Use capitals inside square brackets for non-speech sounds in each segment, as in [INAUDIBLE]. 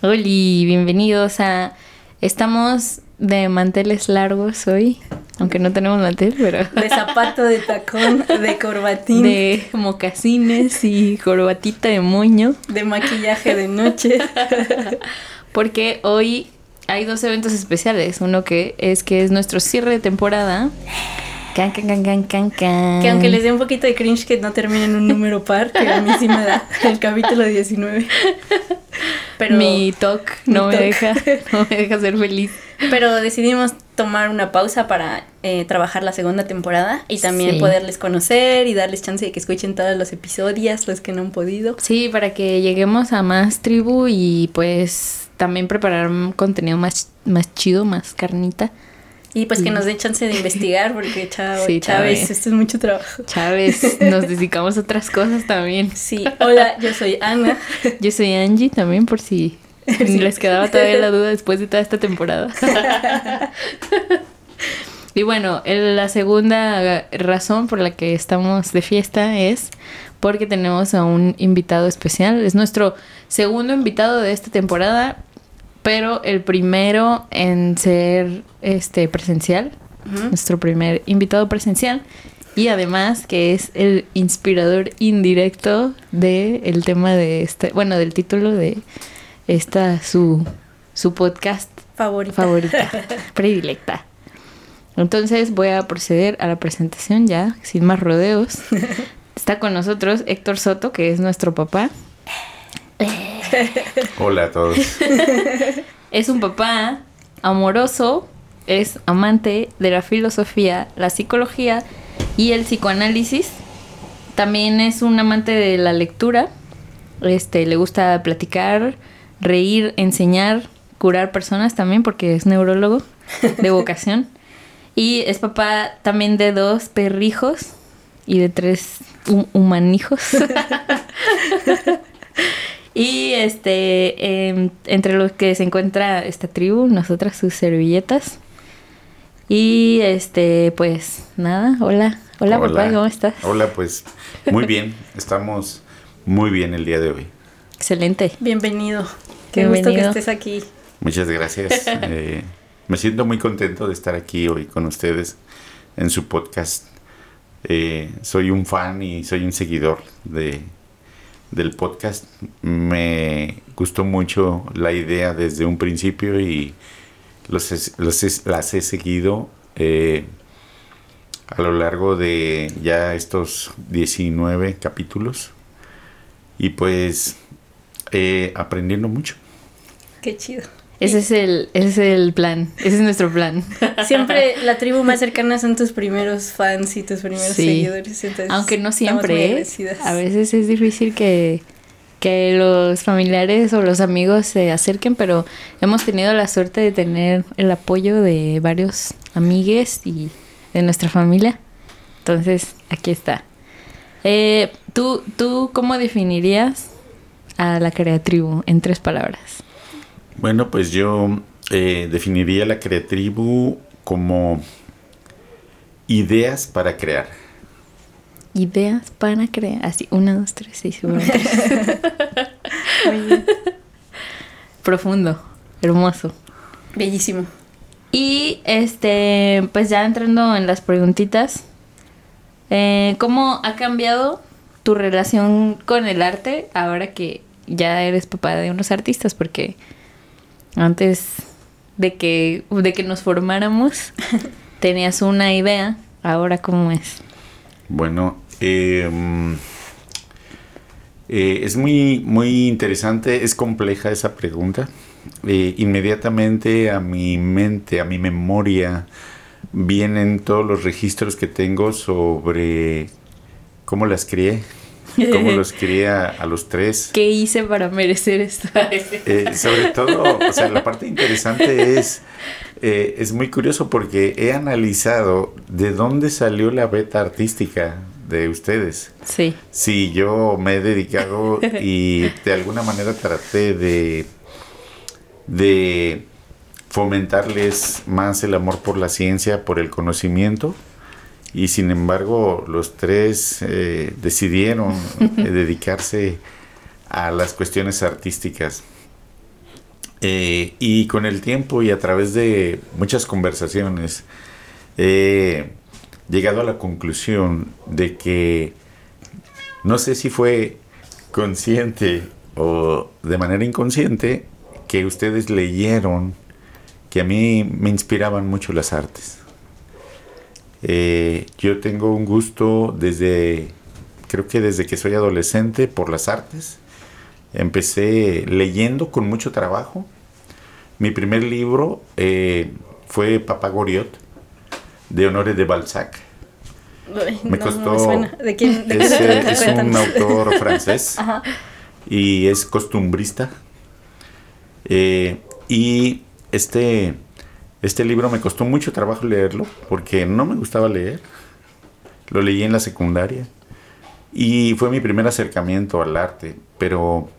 Hola, bienvenidos a... Estamos de manteles largos hoy, aunque no tenemos mantel, pero... De zapato, de tacón, de corbatín. De mocasines y corbatita de moño. De maquillaje de noche. [LAUGHS] Porque hoy hay dos eventos especiales. Uno que es que es nuestro cierre de temporada. Can, can, can, can, can, can. Que aunque les dé un poquito de cringe que no terminen un número par, que a mí sí me da el capítulo 19. Pero mi talk no me deja, no me deja ser feliz. Pero decidimos tomar una pausa para eh, trabajar la segunda temporada y también poderles conocer y darles chance de que escuchen todos los episodios, los que no han podido. Sí, para que lleguemos a más tribu y pues también preparar un contenido más, más chido, más carnita. Y pues que nos den chance de investigar, porque [LAUGHS] chao, Chávez, esto es mucho trabajo. Chávez, nos [LAUGHS] dedicamos a otras cosas también. Sí, hola, yo soy Ana. [LAUGHS] Yo soy Angie también, por si les quedaba todavía la duda después de toda esta temporada. y bueno, la segunda razón por la que estamos de fiesta es porque tenemos a un invitado especial. Es nuestro segundo invitado de esta temporada, pero el primero en ser este presencial. Nuestro primer invitado presencial. Y además que es el inspirador indirecto del el tema de este, bueno, del título de esta su, su podcast favorita. favorita, [LAUGHS] predilecta. Entonces voy a proceder a la presentación ya, sin más rodeos. [LAUGHS] Está con nosotros Héctor Soto, que es nuestro papá. [LAUGHS] Hola a todos. Es un papá amoroso, es amante de la filosofía, la psicología y el psicoanálisis. También es un amante de la lectura. Este, le gusta platicar, reír, enseñar, curar personas también porque es neurólogo de vocación. y es papá también de dos perrijos y de tres humanijos. [LAUGHS] y este, em, entre los que se encuentra esta tribu, nosotras sus servilletas. Y este, pues nada, hola, hola, hola papá, ¿cómo estás? Hola, pues muy bien, estamos muy bien el día de hoy. Excelente. Bienvenido. Qué gusto que estés aquí. Muchas gracias. [LAUGHS] Eh, me siento muy contento de estar aquí hoy con ustedes en su podcast. Eh, soy un fan y soy un seguidor de, del podcast. Me gustó mucho la idea desde un principio y los, los las he seguido eh, a lo largo de ya estos 19 capítulos. Y pues aprendiendo mucho. Qué chido. Ese es, el, ese es el plan, ese es nuestro plan. [LAUGHS] Siempre la tribu más cercana son tus primeros fans y tus primeros seguidores. Aunque no siempre, ¿eh? a veces es difícil que, que los familiares o los amigos se acerquen, pero hemos tenido la suerte de tener el apoyo de varios amigues y de nuestra familia. Entonces, aquí está. Eh, ¿tú, ¿Tú cómo definirías a la creatribu en tres palabras? Bueno, pues yo eh, definiría la creatribu como ideas para crear. Ideas para crear. Así, una, dos, tres, seis, [LAUGHS] Profundo, hermoso. Bellísimo. Y este, pues ya entrando en las preguntitas, eh, ¿cómo ha cambiado tu relación con el arte ahora que ya eres papá de unos artistas? Porque antes de que, de que nos formáramos, [LAUGHS] tenías una idea, ahora cómo es. Bueno, em, eh, es muy, muy interesante, es compleja esa pregunta. Eh, inmediatamente a mi mente, a mi memoria, vienen todos los registros que tengo sobre cómo las crié, cómo los [LAUGHS] quería a los tres. ¿Qué hice para merecer esto? Eh, sobre todo, o sea, la parte interesante es, eh, es muy curioso porque he analizado de dónde salió la beta artística de ustedes. Sí. Sí, yo me he dedicado y de alguna manera traté de, de fomentarles más el amor por la ciencia, por el conocimiento. Y sin embargo, los tres eh, decidieron [LAUGHS] eh, dedicarse a las cuestiones artísticas. Eh, y con el tiempo y a través de muchas conversaciones, he llegado a la conclusión de que no sé si fue consciente o de manera inconsciente que ustedes leyeron que a mí me inspiraban mucho las artes. Eh, yo tengo un gusto desde, creo que desde que soy adolescente por las artes. Empecé leyendo con mucho trabajo. Mi primer libro eh, fue Papá Goriot, de Honore de Balzac. me costó. ¿De quién? es, un autor [LAUGHS] francés y es costumbrista. Eh, y este, este libro me costó mucho trabajo leerlo porque no me gustaba leer. Lo leí en la secundaria y fue mi primer acercamiento al arte, pero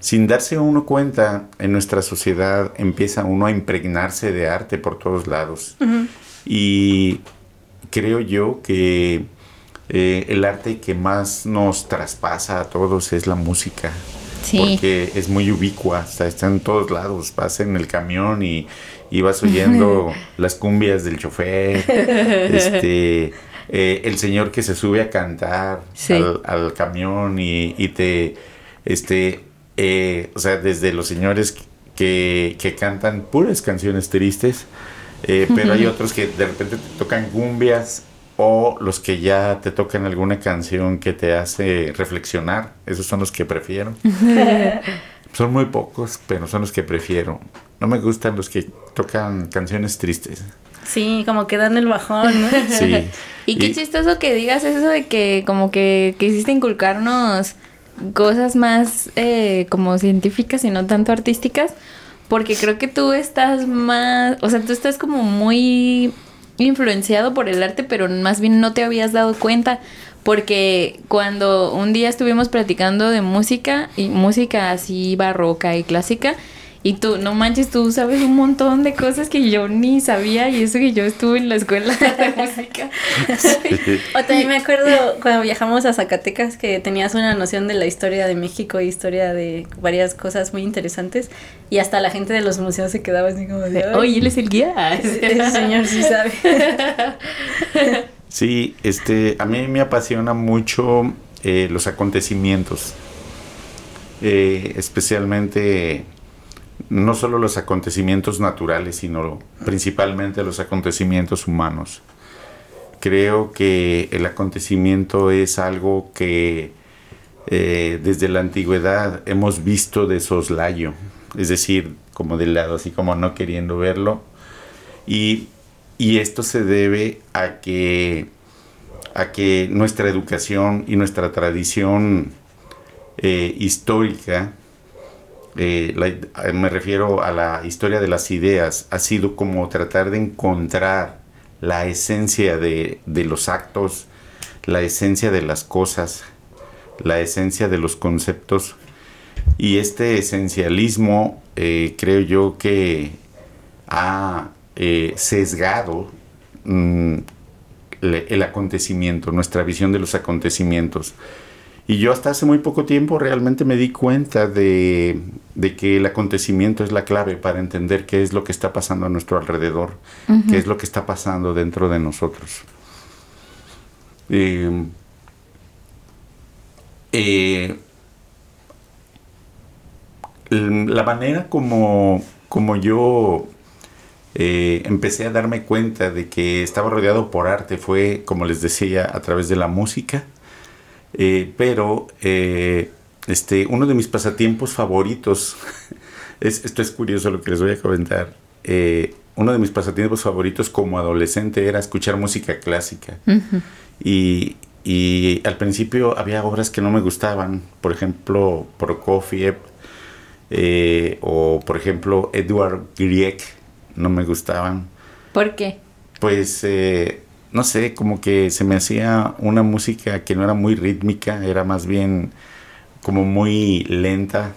sin darse uno cuenta, en nuestra sociedad empieza uno a impregnarse de arte por todos lados. Y creo yo que eh, el arte que más nos traspasa a todos es la música. Porque es muy ubicua, está, está, en todos lados. Vas en el camión y, vas oyendo [LAUGHS] las cumbias del chofer, este, eh, el señor que se sube a cantar al, camión y, te, este, eh, o sea, desde los señores que, que cantan puras canciones tristes, eh, pero hay [LAUGHS] otros que de repente te tocan cumbias o los que ya te tocan alguna canción que te hace reflexionar. Esos son los que prefiero. [LAUGHS] son muy pocos, pero son los que prefiero. No me gustan los que tocan canciones tristes. Sí, como que dan el bajón, ¿no? [LAUGHS] Sí. y qué chistoso que digas eso de que como que quisiste inculcarnos cosas más eh, como científicas y no tanto artísticas, porque creo que tú estás más, o sea, tú estás como muy influenciado por el arte, pero más bien no te habías dado cuenta. Porque cuando un día estuvimos platicando de música, y música así barroca y clásica, y tú, no manches, tú sabes un montón de cosas que yo ni sabía y eso que yo estuve en la escuela de [LAUGHS] música. o también me acuerdo cuando viajamos a Zacatecas que tenías una noción de la historia de México y historia de varias cosas muy interesantes y hasta la gente de los museos se quedaba así como de... Oye, él es el guía. Ese señor sí sabe. Sí, este, a mí me apasiona mucho eh, los acontecimientos, eh, especialmente no solo los acontecimientos naturales, sino principalmente los acontecimientos humanos. Creo que el acontecimiento es algo que eh, desde la antigüedad hemos visto de soslayo, es decir, como de lado, así como no queriendo verlo. Y, esto se debe a que, a que nuestra educación y nuestra tradición eh, histórica eh, eh, me refiero a la historia de las ideas, ha sido como tratar de encontrar la esencia de, los actos, la esencia de las cosas, la esencia de los conceptos. Y este esencialismo eh, creo yo que ha sesgado mm, el acontecimiento, nuestra visión de los acontecimientos. Y yo hasta hace muy poco tiempo realmente me di cuenta de, que el acontecimiento es la clave para entender qué es lo que está pasando a nuestro alrededor, qué es lo que está pasando dentro de nosotros. Eh, eh, la manera como, como yo eh, empecé a darme cuenta de que estaba rodeado por arte fue, como les decía, a través de la música eh, pero eh, este, uno de mis pasatiempos favoritos, [LAUGHS] es, esto es curioso lo que les voy a comentar, eh, uno de mis pasatiempos favoritos como adolescente era escuchar música clásica. y, y al principio había obras que no me gustaban, por ejemplo, Prokofiev, o por ejemplo Edward Grieg, no me gustaban. ¿Por qué? Pues, eh, no sé, como que se me hacía una música que no era muy rítmica, era más bien como muy lenta,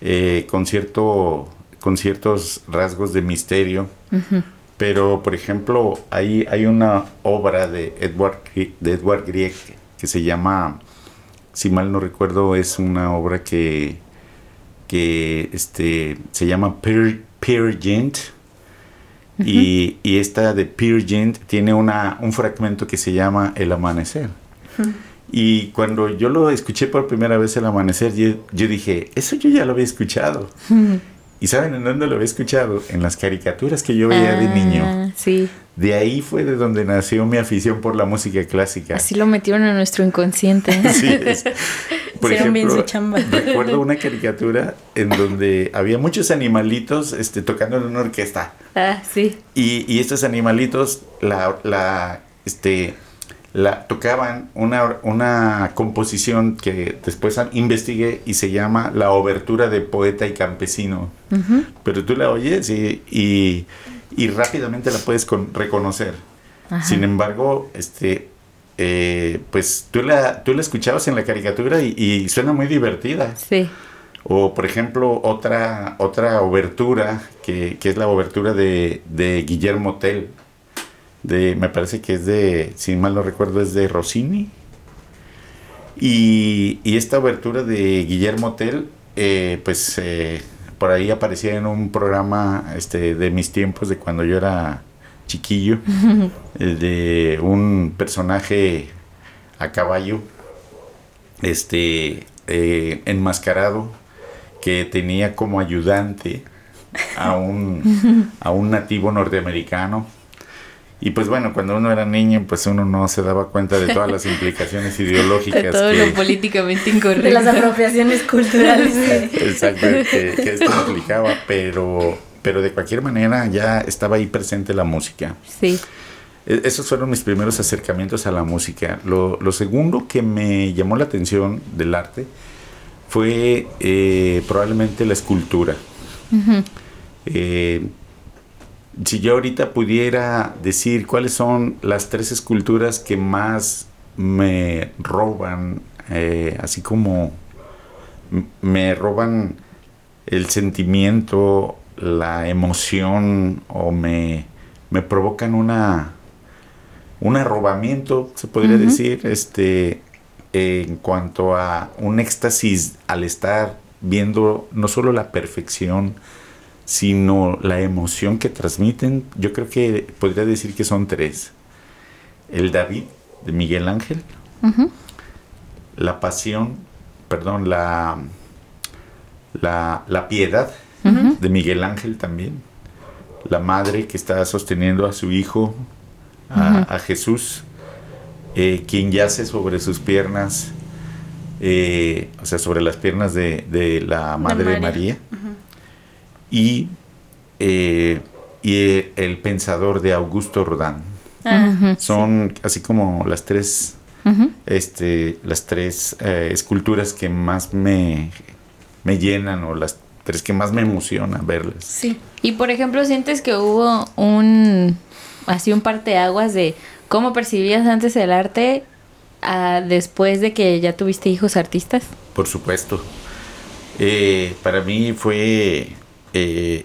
eh, con, cierto, con ciertos rasgos de misterio. Pero, por ejemplo, hay, hay una obra de Edward, de Edward Grieg que se llama, si mal no recuerdo, es una obra que, que este, se llama Peer, Peer Gynt. y, y esta de Peer Gynt tiene una, un fragmento que se llama El Amanecer. Y cuando yo lo escuché por primera vez El Amanecer, yo, yo dije, eso yo ya lo había escuchado. ¿Y saben en dónde lo había escuchado? En las caricaturas que yo veía de niño. Ah, Sí, De ahí fue de donde nació mi afición por la música clásica. así lo metieron en nuestro inconsciente. [LAUGHS] Sí, es- [LAUGHS] Por Hicieron bien ejemplo, su chamba. [LAUGHS] recuerdo una caricatura en donde había muchos animalitos este, tocando en una orquesta. Ah, sí. Y, y estos animalitos la, la, este, la tocaban una, una composición que después investigué y se llama La Obertura de Poeta y Campesino. Pero tú la oyes y, y, y rápidamente la puedes con- reconocer. Ajá. Sin embargo, este, eh, pues tú la, tú la escuchabas en la caricatura y, y suena muy divertida. Sí. O, por ejemplo, otra, otra obertura, que, que es la obertura de, de Guillermo Tell. De, me parece que es de, si mal no recuerdo, es de Rossini. Y, y esta obertura de Guillermo Tell, eh, pues eh, por ahí aparecía en un programa este, de mis tiempos, de cuando yo era chiquillo, [LAUGHS] de un personaje a caballo, este, eh, enmascarado, que tenía como ayudante a un, [LAUGHS] a un nativo norteamericano. Y pues bueno, cuando uno era niño, pues uno no se daba cuenta de todas las [LAUGHS] implicaciones De ideológicas todo que, lo políticamente De incorrecto. las apropiaciones culturales. exacto, que, que esto implicaba, pero, pero de cualquier manera ya estaba ahí presente la música. Sí. E- Esos fueron mis primeros acercamientos a la música. Lo, lo segundo que me llamó la atención del arte fue eh, probablemente la escultura. Eh, si yo ahorita pudiera decir cuáles son las tres esculturas que más me roban, eh, así como me roban el sentimiento, la emoción o me, me provocan una un arrobamiento, se podría decir, este en cuanto a un éxtasis al estar viendo no solo la perfección, sino la emoción que transmiten, yo creo que podría decir que son tres. El David de Miguel Ángel, la pasión, perdón, la, la, la piedad. De Miguel Ángel también, la madre que está sosteniendo a su hijo, a, Jesús, eh, quien yace sobre sus piernas, eh, o sea, sobre las piernas de, de la Madre de María. María, y, eh, y el pensador de Augusto Rodán. Ah. Son así como las tres este, las tres eh, esculturas que más me, me llenan o las tres que más me emocionan verlas. Sí. Y por ejemplo, ¿sientes que hubo un así un parteaguas de cómo percibías antes el arte a después de que ya tuviste hijos artistas? Por supuesto. Eh, para mí fue eh,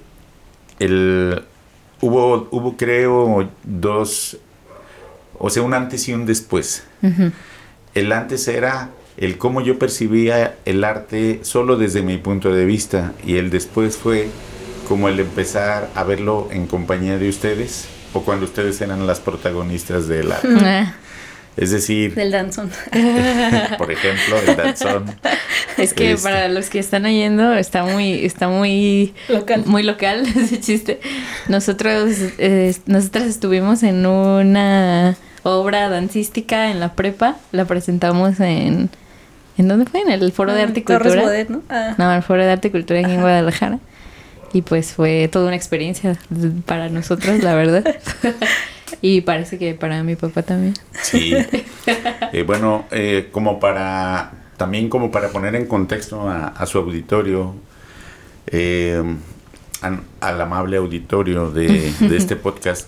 el hubo hubo creo dos o sea un antes y un después. El antes era el cómo yo percibía el arte solo desde mi punto de vista y el después fue como el empezar a verlo en compañía de ustedes o cuando ustedes eran las protagonistas del arte. Ah, [LAUGHS] Es decir, Del danzón. [LAUGHS] por ejemplo, el danzón. Es que Este. para los que están oyendo está muy está muy Local. muy local [LAUGHS] ese chiste. Nosotros eh, nosotras estuvimos en una obra dancística en la prepa, la presentamos en ¿En dónde fue? En el Foro de Ah, Arte y Torres Cultura. Bodet, ¿no? Ah. No, el Foro de Arte y Cultura aquí en Guadalajara. Y pues fue toda una experiencia para nosotros, la verdad. [LAUGHS] Y parece que para mi papá también. Sí. [LAUGHS] Eh, bueno, eh, como para, también como para poner en contexto a, a su auditorio, eh, al amable auditorio de, de este [LAUGHS] podcast,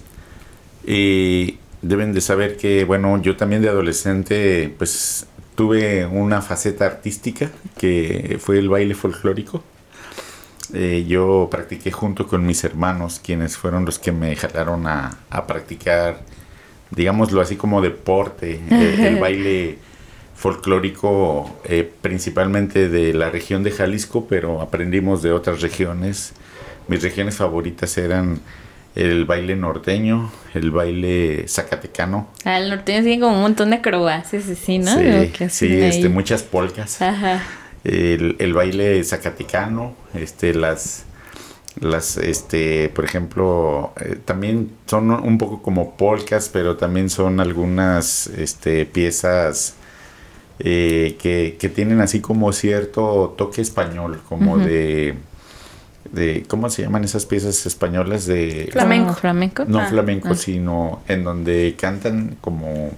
eh, deben de saber que, bueno, yo también de adolescente, pues tuve una faceta artística que fue el baile folclórico. Eh, yo practiqué junto con mis hermanos, quienes fueron los que me jalaron a, a practicar, digámoslo así como deporte, eh, [LAUGHS] el baile folclórico eh, principalmente de la región de Jalisco, pero aprendimos de otras regiones. Mis regiones favoritas eran el baile norteño, el baile zacatecano, Ah, el norteño tiene como un montón de acrobacias, así, ¿no? sí, sí, este, muchas polcas. Ajá. el, el baile zacatecano, este, las, las, este, por ejemplo, eh, también son un poco como polcas, pero también son algunas, este, piezas eh, que, que tienen así como cierto toque español, como de, de, ¿cómo se llaman esas piezas españolas de... Flamenco. ¿Como flamenco? No Ah, flamenco, ah. sino en donde cantan como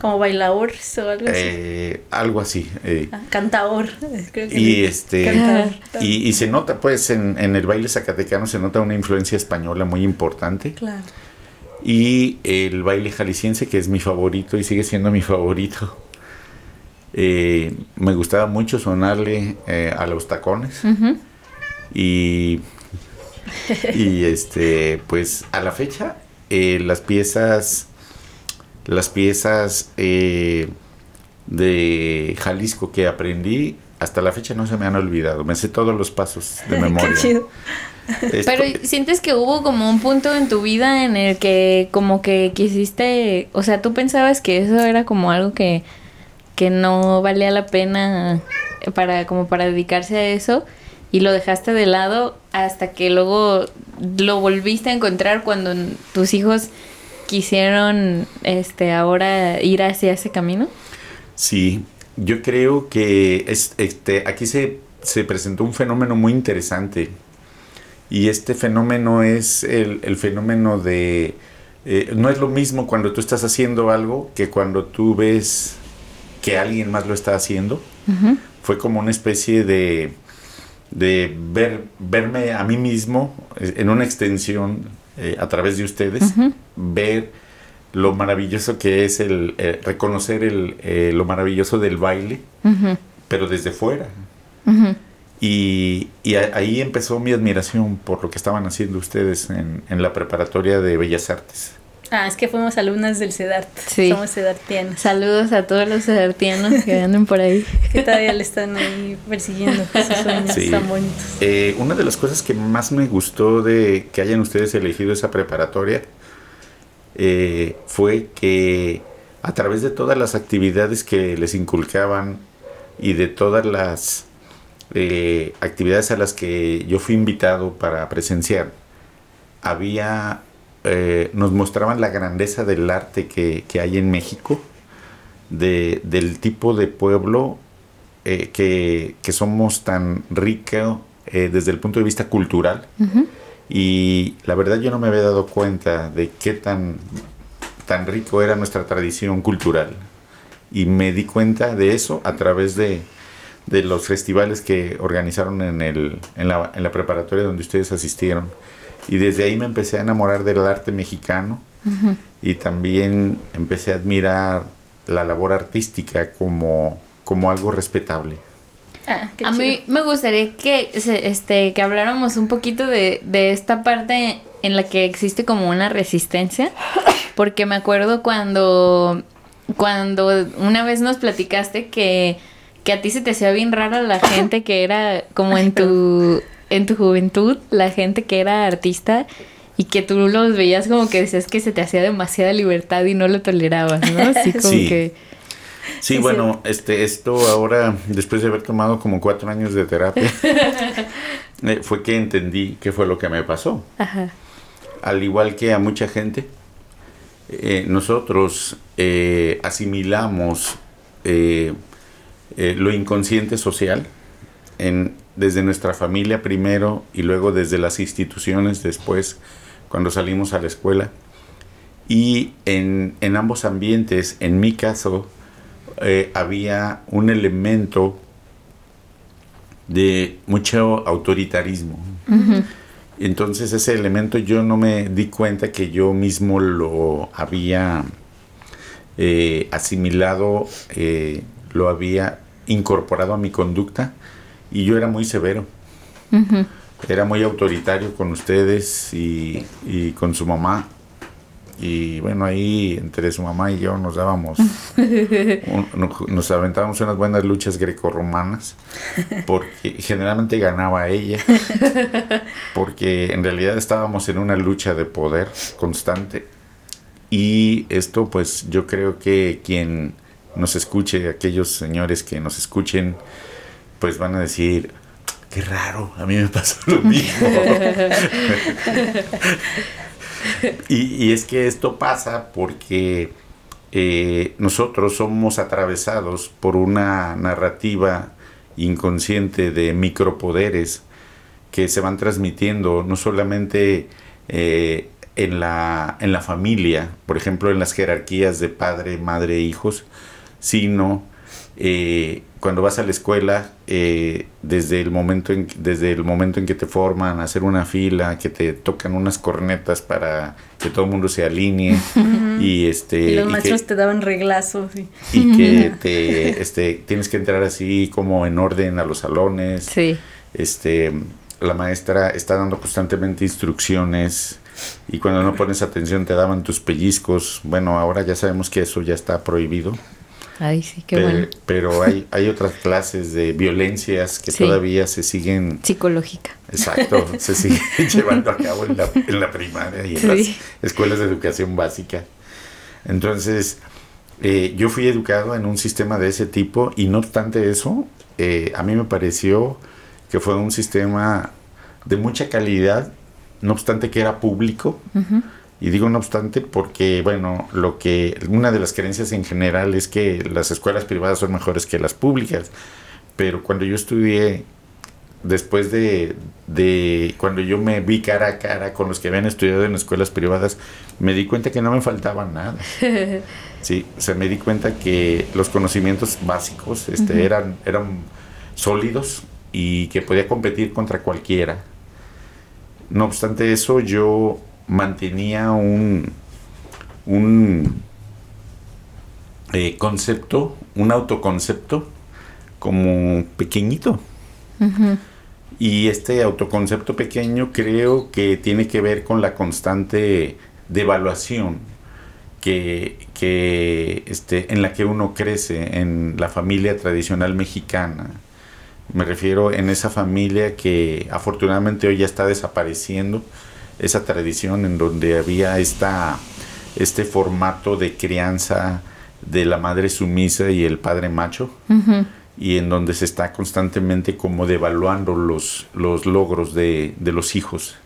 Como bailaores o algo así. eh, algo así. eh, Ah, cantaor. Creo que y sí. este Cantaor. y, y se nota pues en, en el baile zacatecano se nota una influencia española muy importante Claro. y el baile jalisciense que es mi favorito y sigue siendo mi favorito Eh, me gustaba mucho sonarle eh, a los tacones. Y y este pues a la fecha eh, las piezas las piezas eh, de Jalisco que aprendí hasta la fecha no se me han olvidado. Me sé todos los pasos de [LAUGHS] memoria. Qué chido. Esto- Pero sientes que hubo como un punto en tu vida en el que como que quisiste, o sea, tú pensabas que eso era como algo que, que no valía la pena para como para dedicarse a eso y lo dejaste de lado hasta que luego lo volviste a encontrar cuando tus hijos quisieron este ahora ir hacia ese camino. Sí, yo creo que es, este, aquí se, se presentó un fenómeno muy interesante. Y este fenómeno es el, el fenómeno de... eh, no es lo mismo cuando tú estás haciendo algo que cuando tú ves que alguien más lo está haciendo. Fue como una especie de, de ver, verme a mí mismo eh, en una extensión eh, a través de ustedes, ver lo maravilloso que es el eh, reconocer el, eh, lo maravilloso del baile, pero desde fuera. Y, y a- ahí empezó mi admiración por lo que estaban haciendo ustedes en, en la preparatoria de Bellas Artes. Ah, es que fuimos alumnas del CEDART. Sí. Somos CEDARtianos. Saludos a todos los artianos que [LAUGHS] anden por ahí. Que todavía le están ahí persiguiendo sus [LAUGHS] sueños Sí. tan bonitos. Eh, una de las cosas que más me gustó de que hayan ustedes elegido esa preparatoria eh, fue que a través de todas las actividades que les inculcaban y de todas las eh, actividades a las que yo fui invitado para presenciar, había, eh, nos mostraban la grandeza del arte que, que hay en México, de, del tipo de pueblo eh, que, que somos tan rico eh, desde el punto de vista cultural. Y la verdad yo no me había dado cuenta de qué tan, tan rico era nuestra tradición cultural. Y me di cuenta de eso a través de, de los festivales que organizaron en, el, en, la, en la preparatoria donde ustedes asistieron. Y desde ahí me empecé a enamorar del arte mexicano. Y también empecé a admirar la labor artística como, como algo respetable. Ah, A mí me gustaría que, se- este, que habláramos un poquito de, de esta parte en la que existe como una resistencia, porque me acuerdo cuando, cuando una vez nos platicaste que, que a ti se te hacía bien rara la gente que era como en tu, en tu juventud, la gente que era artista. Y que tú los veías como que decías que se te hacía demasiada libertad y no lo tolerabas, ¿no? [LAUGHS] Así como Sí. que... Sí, bueno, este, esto ahora, después de haber tomado como cuatro años de terapia, [LAUGHS] eh, fue que entendí qué fue lo que me pasó. Ajá. Al igual que a mucha gente, eh, nosotros eh, asimilamos eh, lo inconsciente social en, desde nuestra familia primero y luego desde las instituciones después, cuando salimos a la escuela. Y en, en ambos ambientes, en mi caso, eh, había un elemento de mucho autoritarismo. Entonces ese elemento yo no me di cuenta que yo mismo lo había eh, asimilado, eh, lo había incorporado a mi conducta y yo era muy severo. Era muy autoritario con ustedes y, y con su mamá. Y bueno, ahí entre su mamá y yo nos dábamos, [LAUGHS] nos aventábamos unas buenas luchas grecorromanas, porque generalmente ganaba ella, porque en realidad estábamos en una lucha de poder constante. Y esto pues yo creo que quien nos escuche, aquellos señores que nos escuchen, pues van a decir, qué raro, a mí me pasó lo mismo. [LAUGHS] y, es que esto pasa porque eh, nosotros somos atravesados por una narrativa inconsciente de micropoderes que se van transmitiendo no solamente eh, en, la, en la familia, por ejemplo en las jerarquías de padre, madre, hijos, sino eh, cuando vas a la escuela, eh, desde, el momento en, desde el momento en que te forman, hacer una fila, que te tocan unas cornetas para que todo el mundo se alinee [LAUGHS] y este y los maestros te daban reglazos y, que [LAUGHS] te este tienes que entrar así como en orden a los salones. Sí. Este la maestra está dando constantemente instrucciones y cuando no pones atención te daban tus pellizcos. Bueno ahora ya sabemos que eso ya está prohibido Ay, sí, qué pero, bueno. Pero hay, hay otras clases de violencias que todavía se siguen... Psicológica. Exacto, se [LAUGHS] siguen [LAUGHS] llevando a cabo en la, en la primaria y en las escuelas de educación básica. Entonces, eh, yo fui educado en un sistema de ese tipo y no obstante eso, eh, a mí me pareció que fue un sistema de mucha calidad, no obstante que era público. Y digo no obstante porque, bueno, lo que una de las creencias en general es que las escuelas privadas son mejores que las públicas. Pero cuando yo estudié, después de, de cuando yo me vi cara a cara con los que habían estudiado en escuelas privadas, me di cuenta que no me faltaba nada. [LAUGHS] Sí, o sea, me di cuenta que los conocimientos básicos este, eran, eran sólidos y que podía competir contra cualquiera. No obstante eso, yo mantenía un, un eh, concepto, un autoconcepto como pequeñito. Y este autoconcepto pequeño creo que tiene que ver con la constante devaluación que, que este, en la que uno crece en la familia tradicional mexicana. Me refiero en esa familia que afortunadamente hoy ya está desapareciendo, esa tradición en donde había esta, este formato de crianza de la madre sumisa y el padre macho, y en donde se está constantemente como devaluando los, los logros de, de los hijos.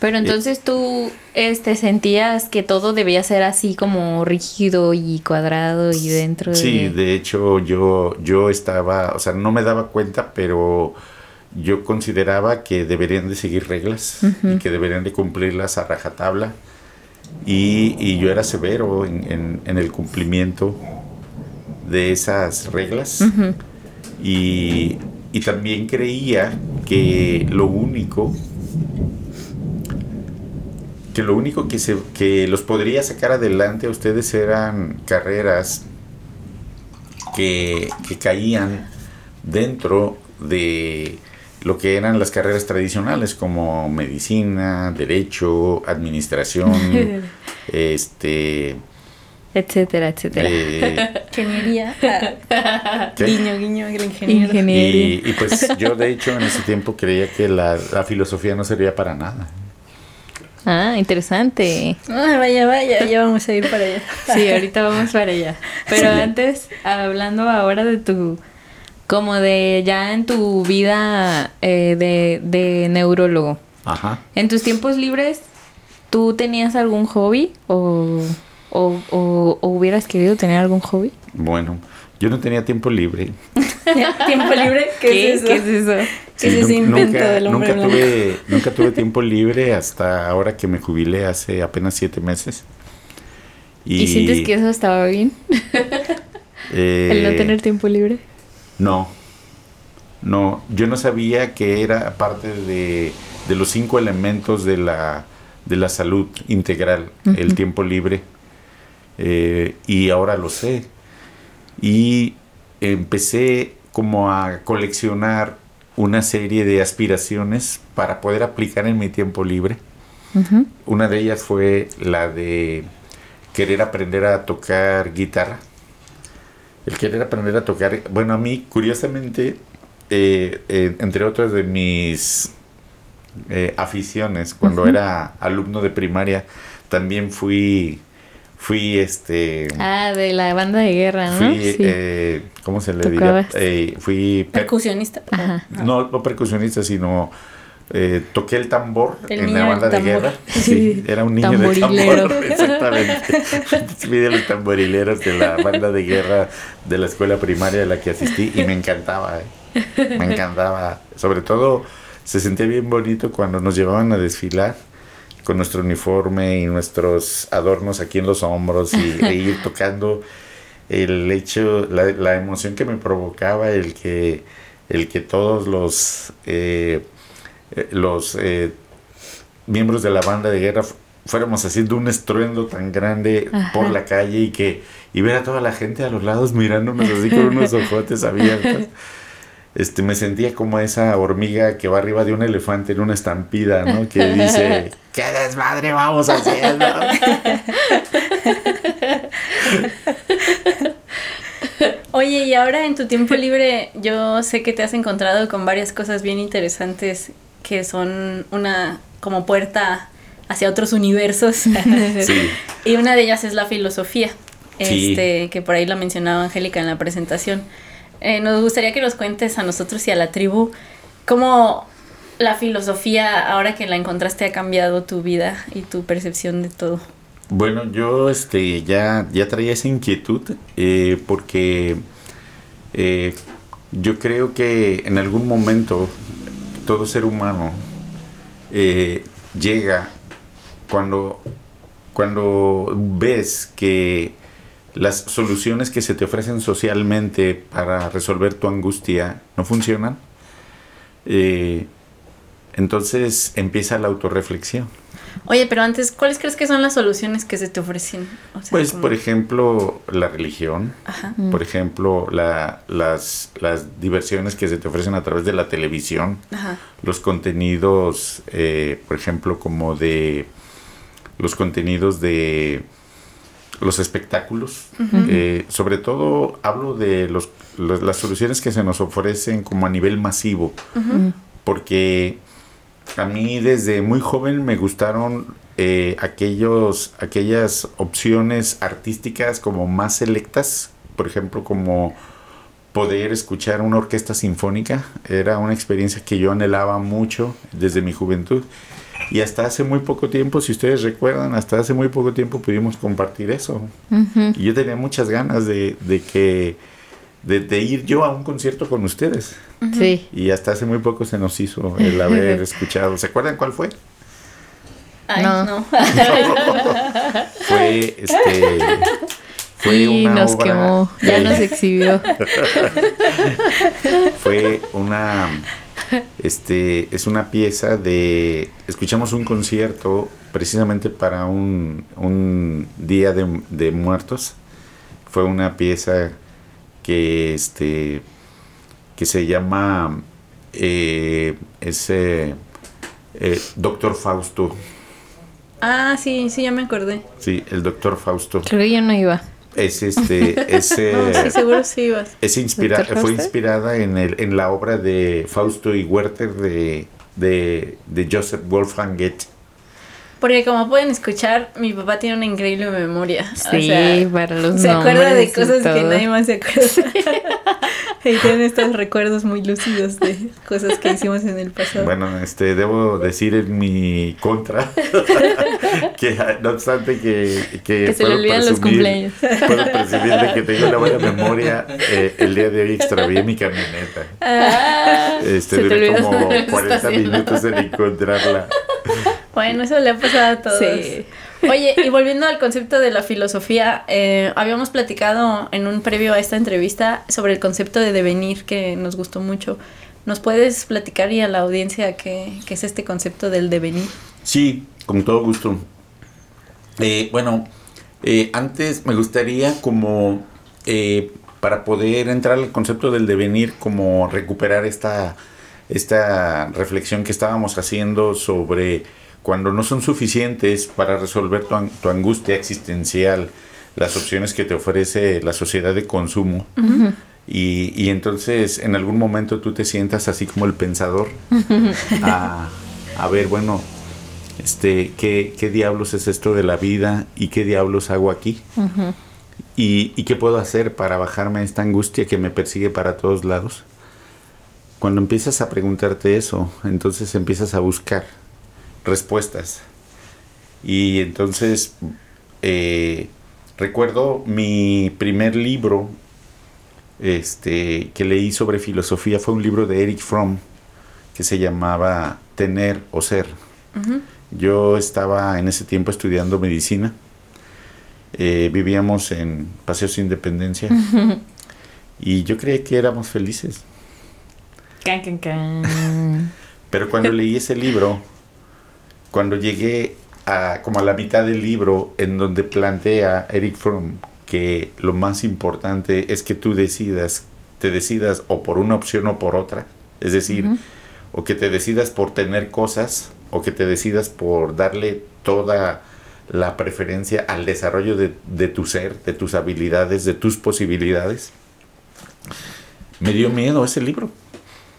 Pero entonces tú este, sentías que todo debía ser así como rígido y cuadrado y dentro de... Sí, de hecho yo, yo estaba, o sea, no me daba cuenta, pero yo consideraba que deberían de seguir reglas y que deberían de cumplirlas a rajatabla. Y, y yo era severo en, en, el cumplimiento de esas reglas. y, y, también creía que lo único que lo único que, se, que los podría sacar adelante a ustedes eran carreras que, que caían dentro de lo que eran las carreras tradicionales como medicina, derecho, administración, [LAUGHS] este etcétera, etcétera. Eh, [LAUGHS] ingeniería. [LAUGHS] Guiño, guiño, el ingeniero. Y, y, pues yo de hecho en ese tiempo creía que la, la filosofía no servía para nada. Ah, interesante. Ah, vaya, vaya, ya vamos a ir para allá. Sí, ahorita vamos para allá. Pero antes, hablando ahora de tu como de ya en tu vida eh, de, de neurólogo. Ajá. En tus tiempos libres, ¿tú tenías algún hobby o, o, o, hubieras querido tener algún hobby? Bueno, yo no tenía tiempo libre. [LAUGHS] ¿Tiempo libre? [LAUGHS] ¿Qué, es eso? ¿Qué es eso? ¿Qué es ese invento nunca, del hombre nunca tuve, nunca tuve tiempo libre hasta ahora que me jubilé hace apenas siete meses. ¿Y, sientes que eso estaba bien? ¿El no Eh, tener tiempo libre? No, no, yo no sabía que era parte de, de los cinco elementos de la, de la salud integral, el tiempo libre, Eh, y ahora lo sé. Y empecé como a coleccionar una serie de aspiraciones para poder aplicar en mi tiempo libre. Una de ellas fue la de querer aprender a tocar guitarra. El querer aprender a tocar, bueno, a mí, curiosamente, eh, eh, entre otras de mis eh, aficiones, cuando era alumno de primaria, también fui, fui este, Ah, de la banda de guerra, ¿no? fui, sí. eh, ¿cómo se le diría? Eh, fui per- Percusionista. Ajá. no, no percusionista, sino eh, toqué el tambor en la banda de guerra. Sí, era un niño de tambor, [LAUGHS] exactamente. Fui de los tamborileros de la banda de guerra de la escuela primaria a la que asistí y me encantaba, eh. me encantaba. Sobre todo se sentía bien bonito cuando nos llevaban a desfilar con nuestro uniforme y nuestros adornos aquí en los hombros y e ir tocando el hecho, la, la emoción que me provocaba el que, el que todos los, eh, eh, los eh, miembros de la banda de guerra fu- fuéramos haciendo un estruendo tan grande Ajá. por la calle y que y ver a toda la gente a los lados mirándonos así con unos [LAUGHS] ojotes abiertos. Este, me sentía como esa hormiga que va arriba de un elefante en una estampida, ¿no? Que dice, ¿qué desmadre vamos haciendo? [LAUGHS] Oye, y ahora en tu tiempo libre, yo sé que te has encontrado con varias cosas bien interesantes que son una como puerta hacia otros universos. [LAUGHS] Sí. Y una de ellas es la filosofía, Sí. este, que por ahí lo mencionaba Angélica en la presentación. Eh, nos gustaría que nos cuentes a nosotros y a la tribu cómo la filosofía, ahora que la encontraste, ha cambiado tu vida y tu percepción de todo. Bueno, yo este ya, ya traía esa inquietud eh, porque eh, yo creo que en algún momento todo ser humano eh, llega cuando, cuando ves que las soluciones que se te ofrecen socialmente para resolver tu angustia no funcionan. eh, entonces empieza la autorreflexión. Oye, pero antes, ¿cuáles crees que son las soluciones que se te ofrecen? O sea, Pues, como- por ejemplo, la religión, Ajá. Mm. por ejemplo, la- las, las diversiones que se te ofrecen a través de la televisión, Ajá. los contenidos, eh, por ejemplo, como de los contenidos de los espectáculos. Eh, sobre todo hablo de los, los- las soluciones que se nos ofrecen como a nivel masivo, Mm. porque a mí desde muy joven me gustaron eh, aquellos, aquellas opciones artísticas como más selectas, por ejemplo, como poder escuchar una orquesta sinfónica. Era una experiencia que yo anhelaba mucho desde mi juventud. Y hasta hace muy poco tiempo, si ustedes recuerdan, hasta hace muy poco tiempo pudimos compartir eso. Y yo tenía muchas ganas de, de que de, de ir yo a un concierto con ustedes. Sí. Y hasta hace muy poco se nos hizo el haber [LAUGHS] escuchado. ¿Se acuerdan cuál fue? Ay, No. no. [LAUGHS] fue este fue y una nos obra quemó, ya nos [LAUGHS] exhibió. fue una este es una pieza de escuchamos un concierto precisamente para un, un día de, de muertos fue una pieza que este que se llama eh, ese eh, Doctor Fausto Ah, sí, sí, ya me acordé. sí el Doctor Fausto Creo que yo no iba. es este [LAUGHS] ese No, sí, seguro sí ibas. Es inspira ¿Doctor fue inspirada en, el, en la obra de Fausto y Werther de, de, de Joseph Wolfgang Goethe. Porque como pueden escuchar, mi papá tiene una increíble memoria. O Sí, sea, para los se acuerda de cosas que nadie más se acuerda. [LAUGHS] [LAUGHS] y tiene estos recuerdos muy lúcidos de cosas que hicimos en el pasado. Bueno, este, debo decir en mi contra [LAUGHS] que no obstante que, que, Que se le puedo olvidan los presumir- cumpleaños. Puedo presumir de que tengo una buena memoria. eh, el día de hoy extravié mi camioneta. Ah, Este, duré como dónde está 40 haciendo. minutos en encontrarla. Bueno, eso le ha pasado a todos. Sí. Oye, y volviendo al concepto de la filosofía, eh, habíamos platicado en un previo a esta entrevista sobre el concepto de devenir que nos gustó mucho. ¿Nos puedes platicar y a la audiencia qué, es este concepto del devenir? Sí, con todo gusto. Eh, bueno, eh, antes me gustaría como eh, para poder entrar al concepto del devenir, como recuperar esta, esta reflexión que estábamos haciendo sobre cuando no son suficientes para resolver tu, tu angustia existencial, las opciones que te ofrece la sociedad de consumo. Y, y entonces en algún momento tú te sientas así como el pensador a, a ver, bueno, este, ¿qué, ¿qué diablos es esto de la vida y qué diablos hago aquí? ¿Y, ¿Y qué puedo hacer para bajarme esta angustia que me persigue para todos lados? Cuando empiezas a preguntarte eso, entonces empiezas a buscar respuestas. Y entonces eh, recuerdo mi primer libro este, que leí sobre filosofía fue un libro de Eric Fromm que se llamaba Tener o Ser. Yo estaba en ese tiempo estudiando medicina. Eh, vivíamos en Paseos Independencia. y yo creía que éramos felices. Can, can, can. Pero cuando leí ese libro, cuando llegué a como a la mitad del libro, en donde plantea Eric Fromm que lo más importante es que tú decidas, te decidas o por una opción o por otra. Es decir, o que te decidas por tener cosas, o que te decidas por darle toda la preferencia al desarrollo de, de tu ser, de tus habilidades, de tus posibilidades. Me dio miedo ese libro.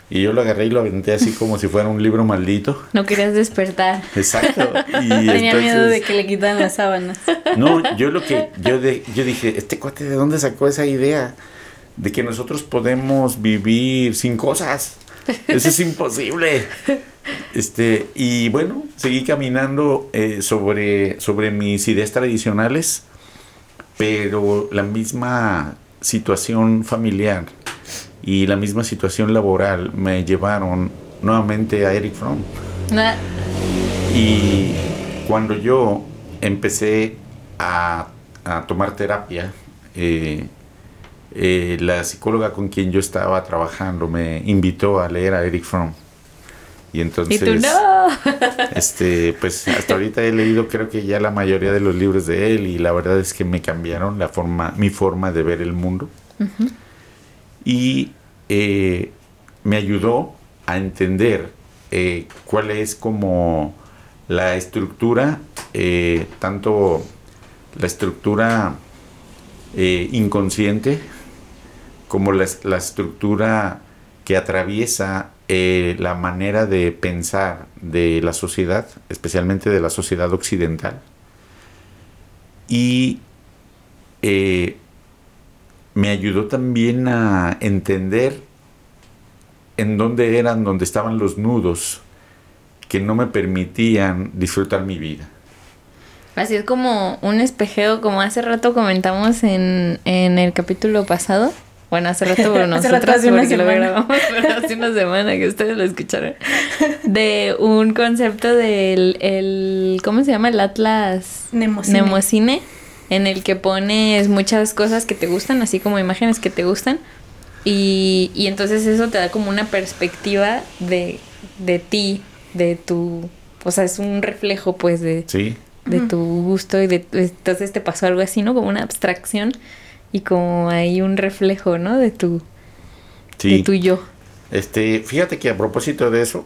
Y yo lo agarré y lo aventé así como si fuera un libro maldito. No querías despertar. Exacto. Y [LAUGHS] Tenía miedo de que le quitaran las sábanas. no, yo lo que yo de, yo dije, este cuate de dónde sacó esa idea de que nosotros podemos vivir sin cosas. Eso es imposible. Este, y bueno, seguí caminando eh, sobre, sobre mis ideas tradicionales, pero la misma situación familiar y la misma situación laboral me llevaron nuevamente a Eric Fromm. Na- Y cuando yo empecé a, a tomar terapia, eh, eh, la psicóloga con quien yo estaba trabajando me invitó a leer a Eric Fromm. Y Y entonces, tú no. [LAUGHS] este, pues hasta ahorita he leído creo que ya la mayoría de los libros de él y la verdad es que me cambiaron la forma, mi forma de ver el mundo. Y eh, me ayudó a entender eh, cuál es como la estructura, eh, tanto la estructura inconsciente como la, la estructura que atraviesa la manera de pensar de la sociedad, especialmente de la sociedad occidental. Y me ayudó también a entender en dónde eran, dónde estaban los nudos que no me permitían disfrutar mi vida. Así es como un espejeo, como hace rato comentamos en, en el capítulo pasado. Bueno, hace rato [LAUGHS] Hace nosotros rato, hace porque lo semana. grabamos, [LAUGHS] pero hace una semana que ustedes lo escucharon. De un concepto del, el, ¿cómo se llama? El Atlas Nemocine. Nemocine, en el que pones muchas cosas que te gustan, así como imágenes que te gustan. Y, y entonces eso te da como una perspectiva de, de ti, de tu... O sea, es un reflejo pues de, ¿Sí? de tu gusto y de entonces te pasó algo así, ¿no? Como una abstracción y como hay un reflejo, ¿no? De tu Sí. de tu yo. Este, fíjate que a propósito de eso,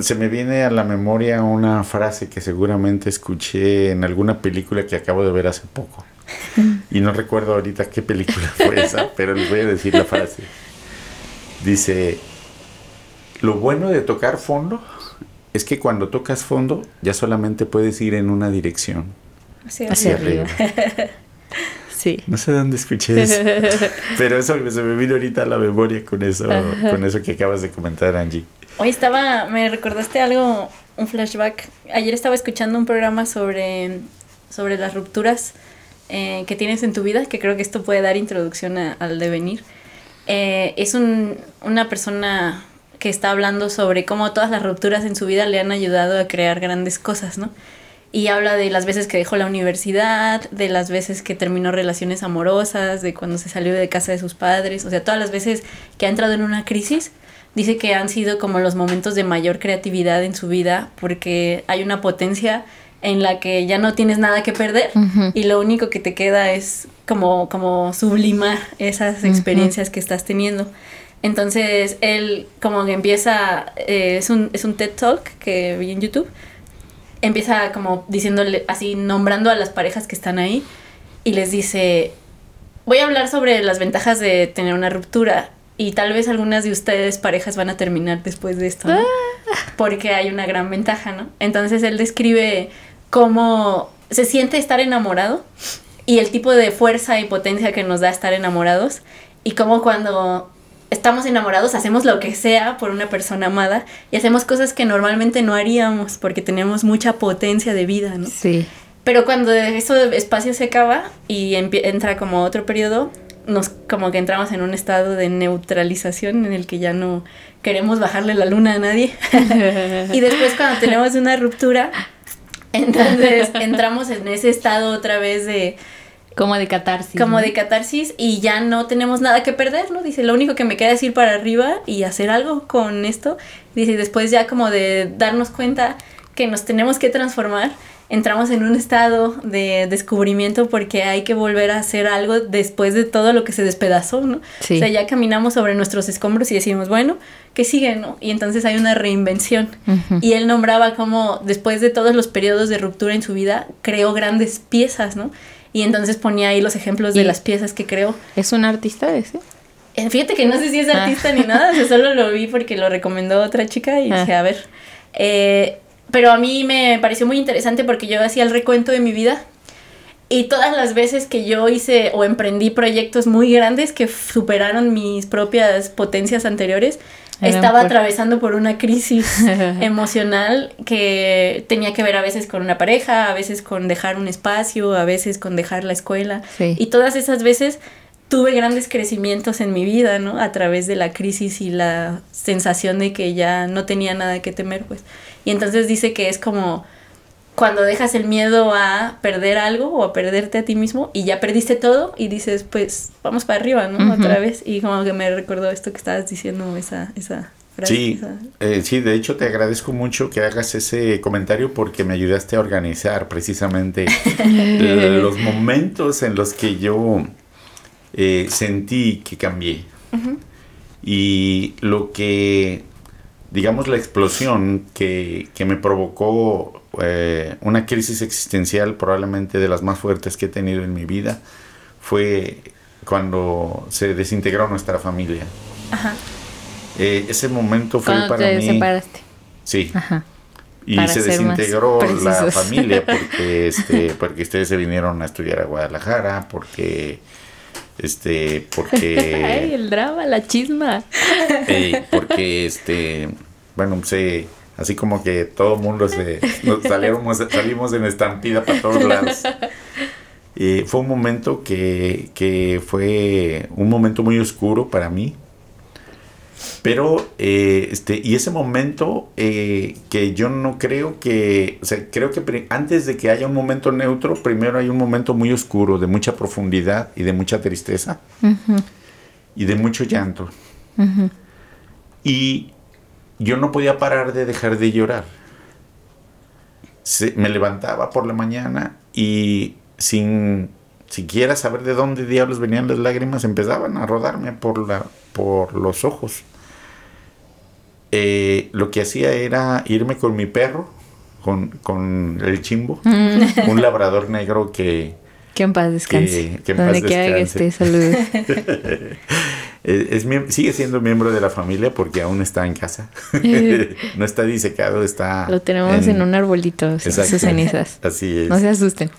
se me viene a la memoria una frase que seguramente escuché en alguna película que acabo de ver hace poco. Y no recuerdo ahorita qué película fue [LAUGHS] esa, pero les voy a decir la frase. Dice, lo bueno de tocar fondo es que cuando tocas fondo ya solamente puedes ir en una dirección. Hacia arriba. [LAUGHS] Sí. No sé dónde escuché eso, [LAUGHS] pero eso se me vino ahorita a la memoria con eso, con eso que acabas de comentar, Angie. Hoy estaba, me recordaste algo, un flashback. Ayer estaba escuchando un programa sobre, sobre las rupturas eh, que tienes en tu vida, que creo que esto puede dar introducción al devenir. Eh, es un, una persona que está hablando sobre cómo todas las rupturas en su vida le han ayudado a crear grandes cosas, ¿no? Y habla de las veces que dejó la universidad, de las veces que terminó relaciones amorosas, de cuando se salió de casa de sus padres, o sea, todas las veces que ha entrado en una crisis, dice que han sido como los momentos de mayor creatividad en su vida porque hay una potencia en la que ya no tienes nada que perder y lo único que te queda es como, como sublimar esas experiencias que estás teniendo. Entonces él como que empieza, eh, es, un, es un TED Talk que vi en YouTube, empieza como diciéndole, así nombrando a las parejas que están ahí y les dice, voy a hablar sobre las ventajas de tener una ruptura y tal vez algunas de ustedes parejas van a terminar después de esto, ¿no? Ah. Porque hay una gran ventaja, ¿no? Entonces él describe cómo se siente estar enamorado y el tipo de fuerza y potencia que nos da estar enamorados y cómo cuando estamos enamorados, hacemos lo que sea por una persona amada y hacemos cosas que normalmente no haríamos porque tenemos mucha potencia de vida, ¿no? Sí. Pero cuando ese espacio se acaba y entra como otro periodo, nos como que entramos en un estado de neutralización en el que ya no queremos bajarle la luna a nadie. [LAUGHS] y después cuando tenemos una ruptura, entonces entramos en ese estado otra vez de como de catarsis. Como de catarsis y ya no tenemos nada que perder, ¿no? Dice, lo único que me queda es ir para arriba y hacer algo con esto. Dice, después ya como de darnos cuenta que nos tenemos que transformar, entramos en un estado de descubrimiento porque hay que volver a hacer algo después de todo lo que se despedazó, ¿no? Sí. O sea, ya caminamos sobre nuestros escombros y decimos, bueno, ¿qué sigue, no? Y entonces hay una reinvención. Y él nombraba como después de todos los periodos de ruptura en su vida, creó grandes piezas, ¿no? Y entonces ponía ahí los ejemplos de las piezas que creó. ¿Es un artista ese? Eh, fíjate que no sé si es ah. artista ni nada, o solo lo vi porque lo recomendó otra chica y dije, ah. a ver. Eh, pero a mí me pareció muy interesante porque yo hacía el recuento de mi vida y todas las veces que yo hice o emprendí proyectos muy grandes que superaron mis propias potencias anteriores, estaba atravesando por una crisis [LAUGHS] emocional que tenía que ver a veces con una pareja, a veces con dejar un espacio, a veces con dejar la escuela. Y todas esas veces tuve grandes crecimientos en mi vida, ¿no? A través de la crisis y la sensación de que ya no tenía nada que temer, pues. Y entonces dice que es como cuando dejas el miedo a perder algo o a perderte a ti mismo y ya perdiste todo y dices, pues vamos para arriba, ¿no? Otra vez. Y como que me recordó esto que estabas diciendo, esa, esa frase. Sí, eh, sí, de hecho te agradezco mucho que hagas ese comentario porque me ayudaste a organizar precisamente [LAUGHS] los momentos en los que yo eh, sentí que cambié. Y lo que, digamos, la explosión que, que me provocó eh, una crisis existencial probablemente de las más fuertes que he tenido en mi vida fue cuando se desintegró nuestra familia. Ajá. Eh, ese momento fue para te mí. separaste. Sí. Ajá. Y se desintegró la familia porque [LAUGHS] este porque ustedes se vinieron a estudiar a Guadalajara, porque este porque [LAUGHS] Ay, el drama, la chisma. Eh, porque este bueno, se Así como que todo el mundo se, salimos, salimos en estampida para todos lados. Y fue un momento que, que, fue un momento muy oscuro para mí. Pero, eh, este, y ese momento eh, que yo no creo que, o sea, creo que antes de que haya un momento neutro, primero hay un momento muy oscuro, de mucha profundidad y de mucha tristeza y de mucho llanto. Y yo no podía parar de dejar de llorar. me levantaba por la mañana y sin siquiera saber de dónde diablos venían las lágrimas, empezaban a rodarme por, la, por los ojos. Eh, lo que hacía era irme con mi perro, con, con el chimbo, mm. [LAUGHS] un labrador negro que... Que en paz descanse. Que, Donde quiera que esté, saludos. [LAUGHS] Es, sigue siendo miembro de la familia porque aún está en casa. [LAUGHS] [LAUGHS] no está disecado, está... Lo tenemos en, un arbolito, sus cenizas. [LAUGHS] Así es. No se asusten.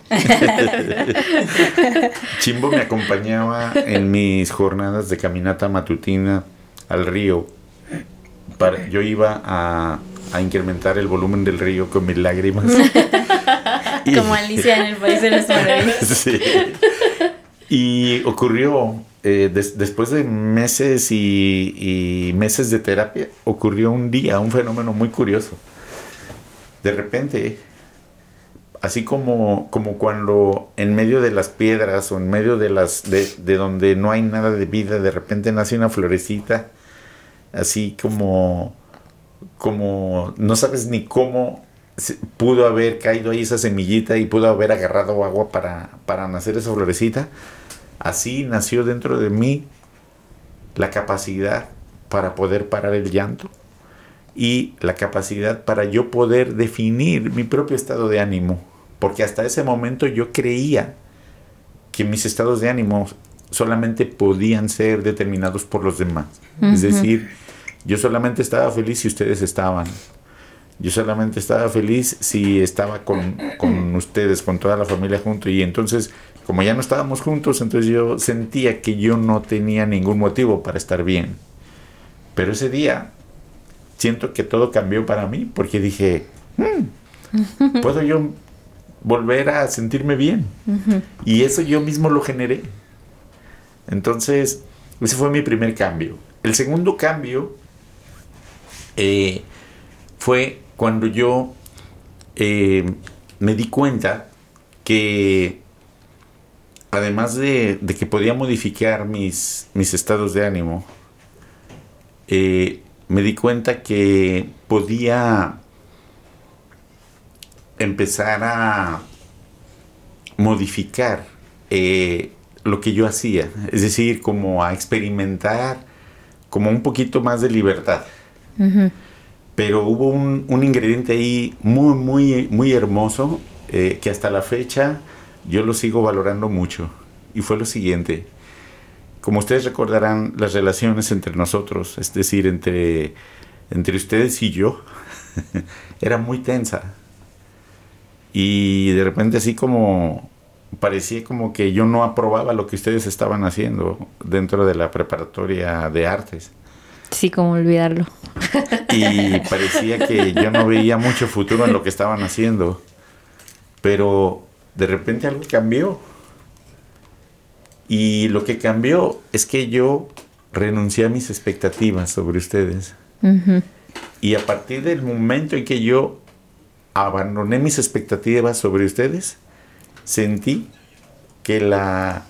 Chimbo me acompañaba en mis jornadas de caminata matutina al río. Para, yo iba a, a incrementar el volumen del río con mis lágrimas. Como Alicia en el País de las Maravillas. sí. Y ocurrió, eh, des- después de meses y, meses de terapia, ocurrió un día, un fenómeno muy curioso. De repente, así como, como cuando en medio de las piedras o en medio de las de, de donde no hay nada de vida, de repente nace una florecita, así como como no sabes ni cómo pudo haber caído ahí esa semillita y pudo haber agarrado agua para, para nacer esa florecita. Así nació dentro de mí la capacidad para poder parar el llanto y la capacidad para yo poder definir mi propio estado de ánimo. Porque hasta ese momento yo creía que mis estados de ánimo solamente podían ser determinados por los demás. Es decir, yo solamente estaba feliz si ustedes estaban. Yo solamente estaba feliz si estaba con, con ustedes, con toda la familia junto. Y entonces, como ya no estábamos juntos, entonces yo sentía que yo no tenía ningún motivo para estar bien. Pero ese día siento que todo cambió para mí porque dije, "Hmm, [LAUGHS] puedo yo volver a sentirme bien. Y eso yo mismo lo generé. Entonces, ese fue mi primer cambio. El segundo cambio eh, fue cuando yo eh, me di cuenta que además de, de que podía modificar mis, mis estados de ánimo, eh, me di cuenta que podía empezar a modificar eh, lo que yo hacía, es decir, como a experimentar como un poquito más de libertad. Pero hubo un, un ingrediente ahí muy, muy, muy hermoso eh, que hasta la fecha yo lo sigo valorando mucho. Y fue lo siguiente. Como ustedes recordarán, las relaciones entre nosotros, es decir, entre, entre ustedes y yo, [LAUGHS] era muy tensa. Y de repente así como parecía como que yo no aprobaba lo que ustedes estaban haciendo dentro de la preparatoria de artes. Sí, como olvidarlo. Y parecía que yo no veía mucho futuro en lo que estaban haciendo. Pero de repente algo cambió. Y lo que cambió es que yo renuncié a mis expectativas sobre ustedes. Y a partir del momento en que yo abandoné mis expectativas sobre ustedes, sentí que la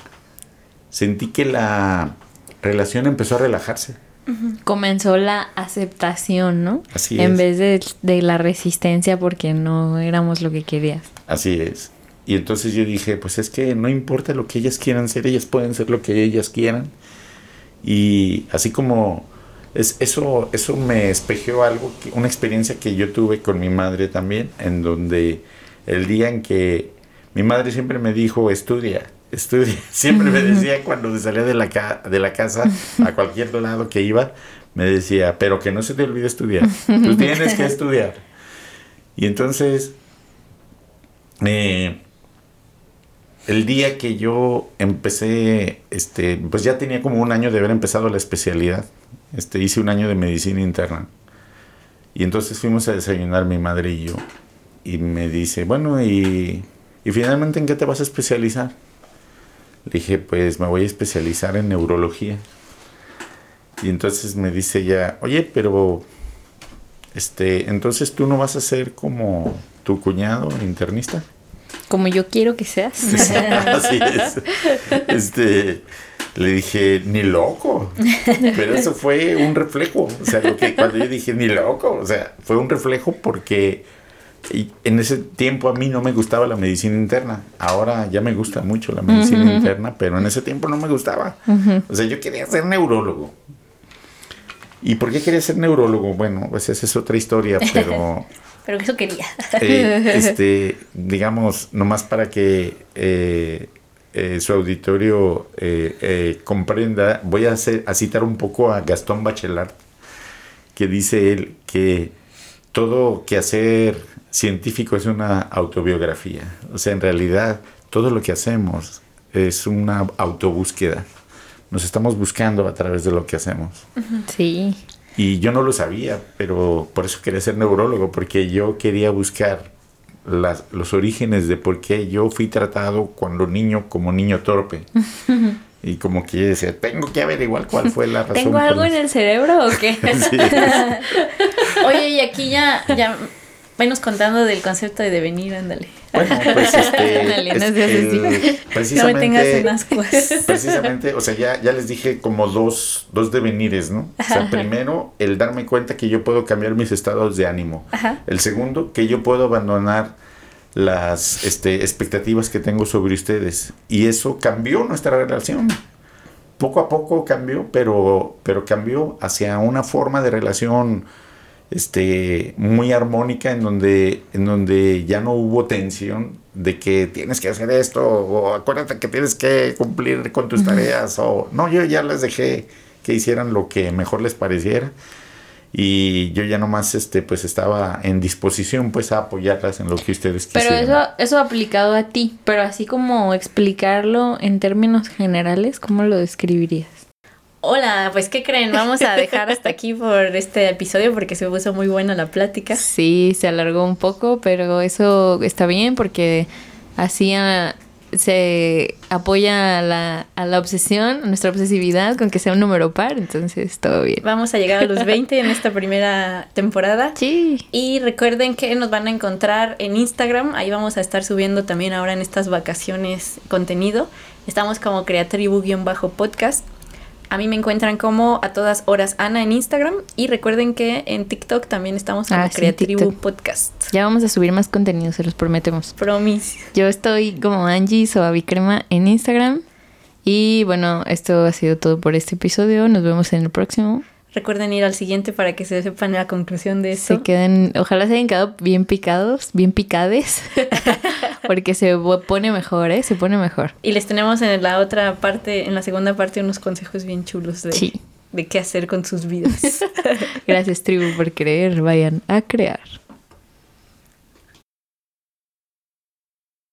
sentí que la relación empezó a relajarse. Comenzó la aceptación, ¿no? Así en es. vez de, de la resistencia porque no éramos lo que querías. Así es. Y entonces yo dije, pues es que no importa lo que ellas quieran ser, ellas pueden ser lo que ellas quieran. Y así como es, eso, eso me espejeó algo, que, una experiencia que yo tuve con mi madre también, en donde el día en que mi madre siempre me dijo, estudia, estudia. [LAUGHS] Siempre me decía cuando salía de la, ca- de la casa, a cualquier lado que iba, me decía, pero que no se te olvide estudiar. Tú tienes que [LAUGHS] estudiar. Y entonces, eh, el día que yo empecé, este, pues ya tenía como un año de haber empezado la especialidad. Este, hice un año de medicina interna. Y entonces fuimos a desayunar mi madre y yo. Y me dice, bueno, y, y finalmente en qué te vas a especializar? Le dije, pues me voy a especializar en neurología. Y entonces me dice ella, oye, pero, este, entonces tú no vas a ser como tu cuñado internista. Como yo quiero que seas. Así es. Este, le dije, ni loco. Pero eso fue un reflejo. O sea, lo que cuando yo dije, ni loco, o sea, fue un reflejo porque en ese tiempo a mí no me gustaba la medicina interna. Ahora ya me gusta mucho la medicina interna, pero en ese tiempo no me gustaba. O sea, yo quería ser neurólogo. ¿Y por qué quería ser neurólogo? Bueno, pues esa es otra historia, pero [LAUGHS] Pero eso quería. eh, [LAUGHS] este, digamos, nomás para que eh, eh, su auditorio eh, comprenda, voy a, hacer, a citar un poco a Gastón Bachelard, que dice él que todo quehacer científico es una autobiografía. O sea, en realidad, todo lo que hacemos es una autobúsqueda. Nos estamos buscando a través de lo que hacemos. Sí. Y yo no lo sabía, pero por eso quería ser neurólogo, porque yo quería buscar las, los orígenes de por qué yo fui tratado cuando niño como niño torpe. [LAUGHS] y como que yo decía, tengo que averiguar cuál fue la [LAUGHS] razón. ¿Tengo algo en el cerebro o qué? [LAUGHS] Oye, y aquí ya, ya venos contando del concepto de devenir, ándale. Bueno, [LAUGHS] pues este. Ándale, no me precisamente, tengas [LAUGHS] precisamente, o sea, ya, ya les dije como dos, dos devenires, ¿no? O sea, primero, el darme cuenta que yo puedo cambiar mis estados de ánimo. Ajá. El segundo, que yo puedo abandonar las este, expectativas que tengo sobre ustedes. Y eso cambió nuestra relación. Poco a poco cambió, pero, pero cambió hacia una forma de relación este, muy armónica en donde, en donde ya no hubo tensión de que tienes que hacer esto o acuérdate que tienes que cumplir con tus tareas o no, yo ya les dejé que hicieran lo que mejor les pareciera y yo ya nomás este pues estaba en disposición pues a apoyarlas en lo que ustedes Pero quisieran. eso, eso aplicado a ti, pero así como explicarlo en términos generales, ¿cómo lo describirías? Hola, pues ¿qué creen? Vamos a dejar hasta aquí por este episodio porque se puso muy buena la plática. Sí, se alargó un poco, pero eso está bien porque así ah, se apoya a la, a la obsesión, a nuestra obsesividad con que sea un número par, entonces todo bien. Vamos a llegar a los 20 en esta primera temporada. Sí. Y recuerden que nos van a encontrar en Instagram. Ahí vamos a estar subiendo también ahora en estas vacaciones contenido. Estamos como Creatribu-podcast. A mí me encuentran como a todas horas Ana en Instagram. Y recuerden que en TikTok también estamos como Ah, sí, Creatribu TikTok. Podcast. Ya vamos a subir más contenido, se los prometemos. Promise. Yo estoy como Angie Soavicrema en Instagram. Y bueno, esto ha sido todo por este episodio. Nos vemos en el próximo. Recuerden ir al siguiente para que se sepan la conclusión de esto. Se queden, ojalá se hayan quedado bien picados, bien picades. [LAUGHS] porque se pone mejor, ¿eh? Se pone mejor. Y les tenemos en la otra parte, en la segunda parte, unos consejos bien chulos de, Sí. de qué hacer con sus vidas. [LAUGHS] Gracias, tribu, por creer. Vayan a crear.